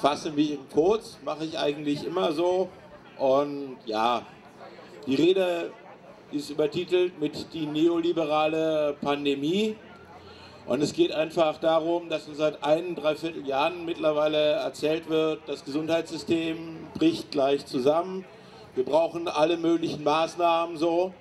fasse mich kurz, mache ich eigentlich immer so. Und ja, die Rede ist übertitelt mit die neoliberale Pandemie. Und es geht einfach darum, dass uns seit ein, dreiviertel Jahren mittlerweile erzählt wird, das Gesundheitssystem bricht gleich zusammen. Wir brauchen alle möglichen Maßnahmen so.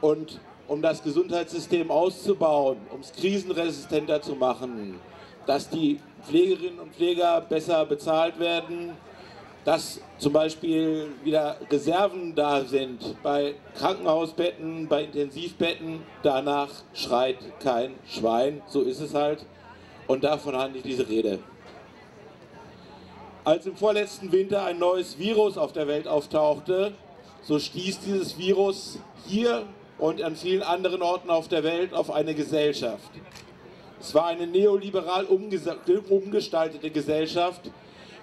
Und um das Gesundheitssystem auszubauen, um es krisenresistenter zu machen, dass die Pflegerinnen und Pfleger besser bezahlt werden, dass zum Beispiel wieder Reserven da sind bei Krankenhausbetten, bei Intensivbetten. Danach schreit kein Schwein, so ist es halt. Und davon handelt diese Rede. Als im vorletzten Winter ein neues Virus auf der Welt auftauchte, so stieß dieses Virus hier und an vielen anderen Orten auf der Welt auf eine Gesellschaft. Es war eine neoliberal umgestaltete Gesellschaft.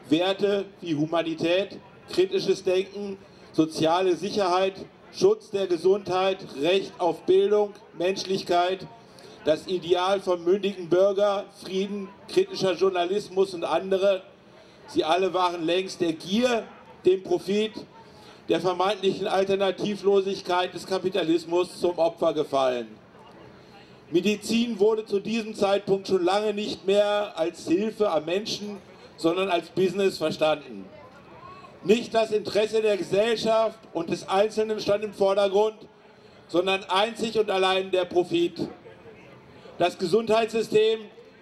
Werte wie Humanität, kritisches Denken, soziale Sicherheit, Schutz der Gesundheit, Recht auf Bildung, Menschlichkeit, das Ideal vom mündigen Bürger, Frieden, kritischer Journalismus und andere, sie alle waren längst der Gier, dem Profit, der vermeintlichen Alternativlosigkeit des Kapitalismus zum Opfer gefallen. Medizin wurde zu diesem Zeitpunkt schon lange nicht mehr als Hilfe am Menschen, sondern als Business verstanden. Nicht das Interesse der Gesellschaft und des Einzelnen stand im Vordergrund, sondern einzig und allein der Profit. Das Gesundheitssystem,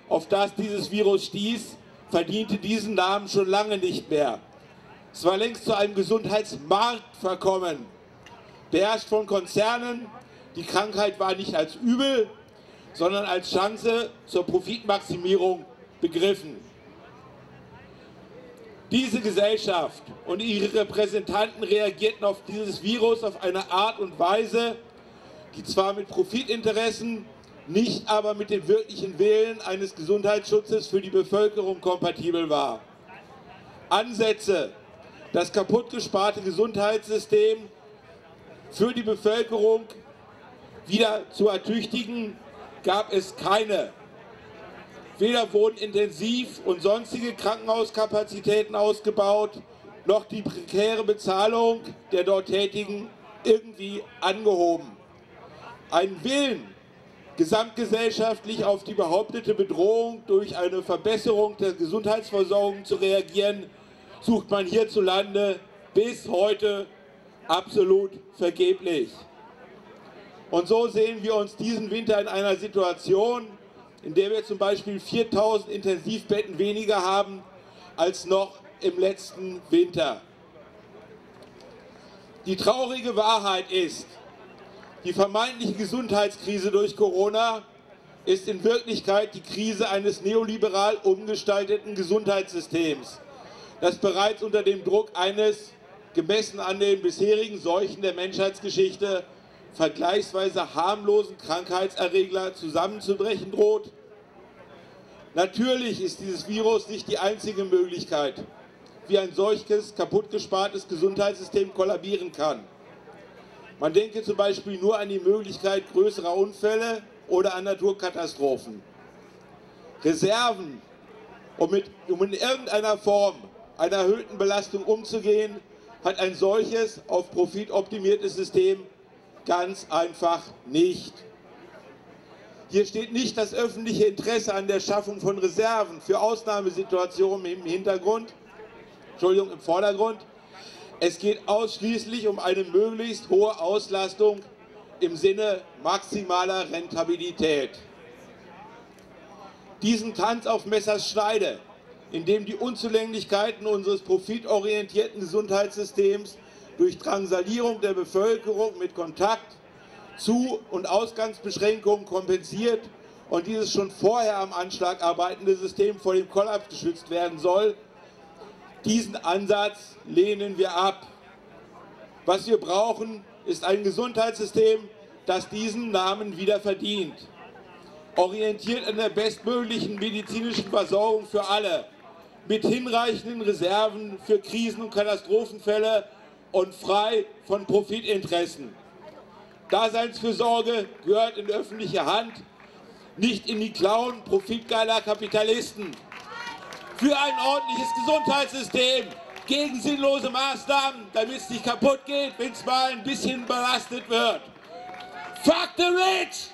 auf das dieses Virus stieß, verdiente diesen Namen schon lange nicht mehr. Es war längst zu einem Gesundheitsmarkt verkommen, beherrscht von Konzernen. Die Krankheit war nicht als Übel, sondern als Chance zur Profitmaximierung begriffen. Diese Gesellschaft und ihre Repräsentanten reagierten auf dieses Virus auf eine Art und Weise, die zwar mit Profitinteressen, nicht aber mit dem wirklichen Willen eines Gesundheitsschutzes für die Bevölkerung kompatibel war. Ansätze, das kaputtgesparte Gesundheitssystem für die Bevölkerung wieder zu ertüchtigen, gab es keine. Weder wurden Intensiv- und sonstige Krankenhauskapazitäten ausgebaut, noch die prekäre Bezahlung der dort Tätigen irgendwie angehoben. Ein Willen, gesamtgesellschaftlich auf die behauptete Bedrohung durch eine Verbesserung der Gesundheitsversorgung zu reagieren, sucht man hierzulande bis heute absolut vergeblich. Und so sehen wir uns diesen Winter in einer Situation, in der wir zum Beispiel 4000 Intensivbetten weniger haben als noch im letzten Winter. Die traurige Wahrheit ist, die vermeintliche Gesundheitskrise durch Corona ist in Wirklichkeit die Krise eines neoliberal umgestalteten Gesundheitssystems, das bereits unter dem Druck eines, gemessen an den bisherigen Seuchen der Menschheitsgeschichte, vergleichsweise harmlosen Krankheitserreger zusammenzubrechen droht? Natürlich ist dieses Virus nicht die einzige Möglichkeit, wie ein solches kaputtgespartes Gesundheitssystem kollabieren kann. Man denke zum Beispiel nur an die Möglichkeit größerer Unfälle oder an Naturkatastrophen. Reserven, um, mit, um in irgendeiner Form einer erhöhten Belastung umzugehen, hat ein solches auf Profit optimiertes System Ganz einfach nicht. Hier steht nicht das öffentliche Interesse an der Schaffung von Reserven für Ausnahmesituationen im Hintergrund, Entschuldigung, im Vordergrund. Es geht ausschließlich um eine möglichst hohe Auslastung im Sinne maximaler Rentabilität. Diesen Tanz auf Messers Schneide, in dem die Unzulänglichkeiten unseres profitorientierten Gesundheitssystems durch Drangsalierung der Bevölkerung mit Kontakt, Zu- und Ausgangsbeschränkungen kompensiert und dieses schon vorher am Anschlag arbeitende System vor dem Kollaps geschützt werden soll. Diesen Ansatz lehnen wir ab. Was wir brauchen, ist ein Gesundheitssystem, das diesen Namen wieder verdient. Orientiert an der bestmöglichen medizinischen Versorgung für alle, mit hinreichenden Reserven für Krisen- und Katastrophenfälle und frei von Profitinteressen. Daseinsfürsorge gehört in öffentliche Hand, nicht in die Klauen profitgeiler Kapitalisten. für ein ordentliches Gesundheitssystem, gegen sinnlose Maßnahmen, damit es nicht kaputt geht, wenn es mal ein bisschen belastet wird. Fuck the rich!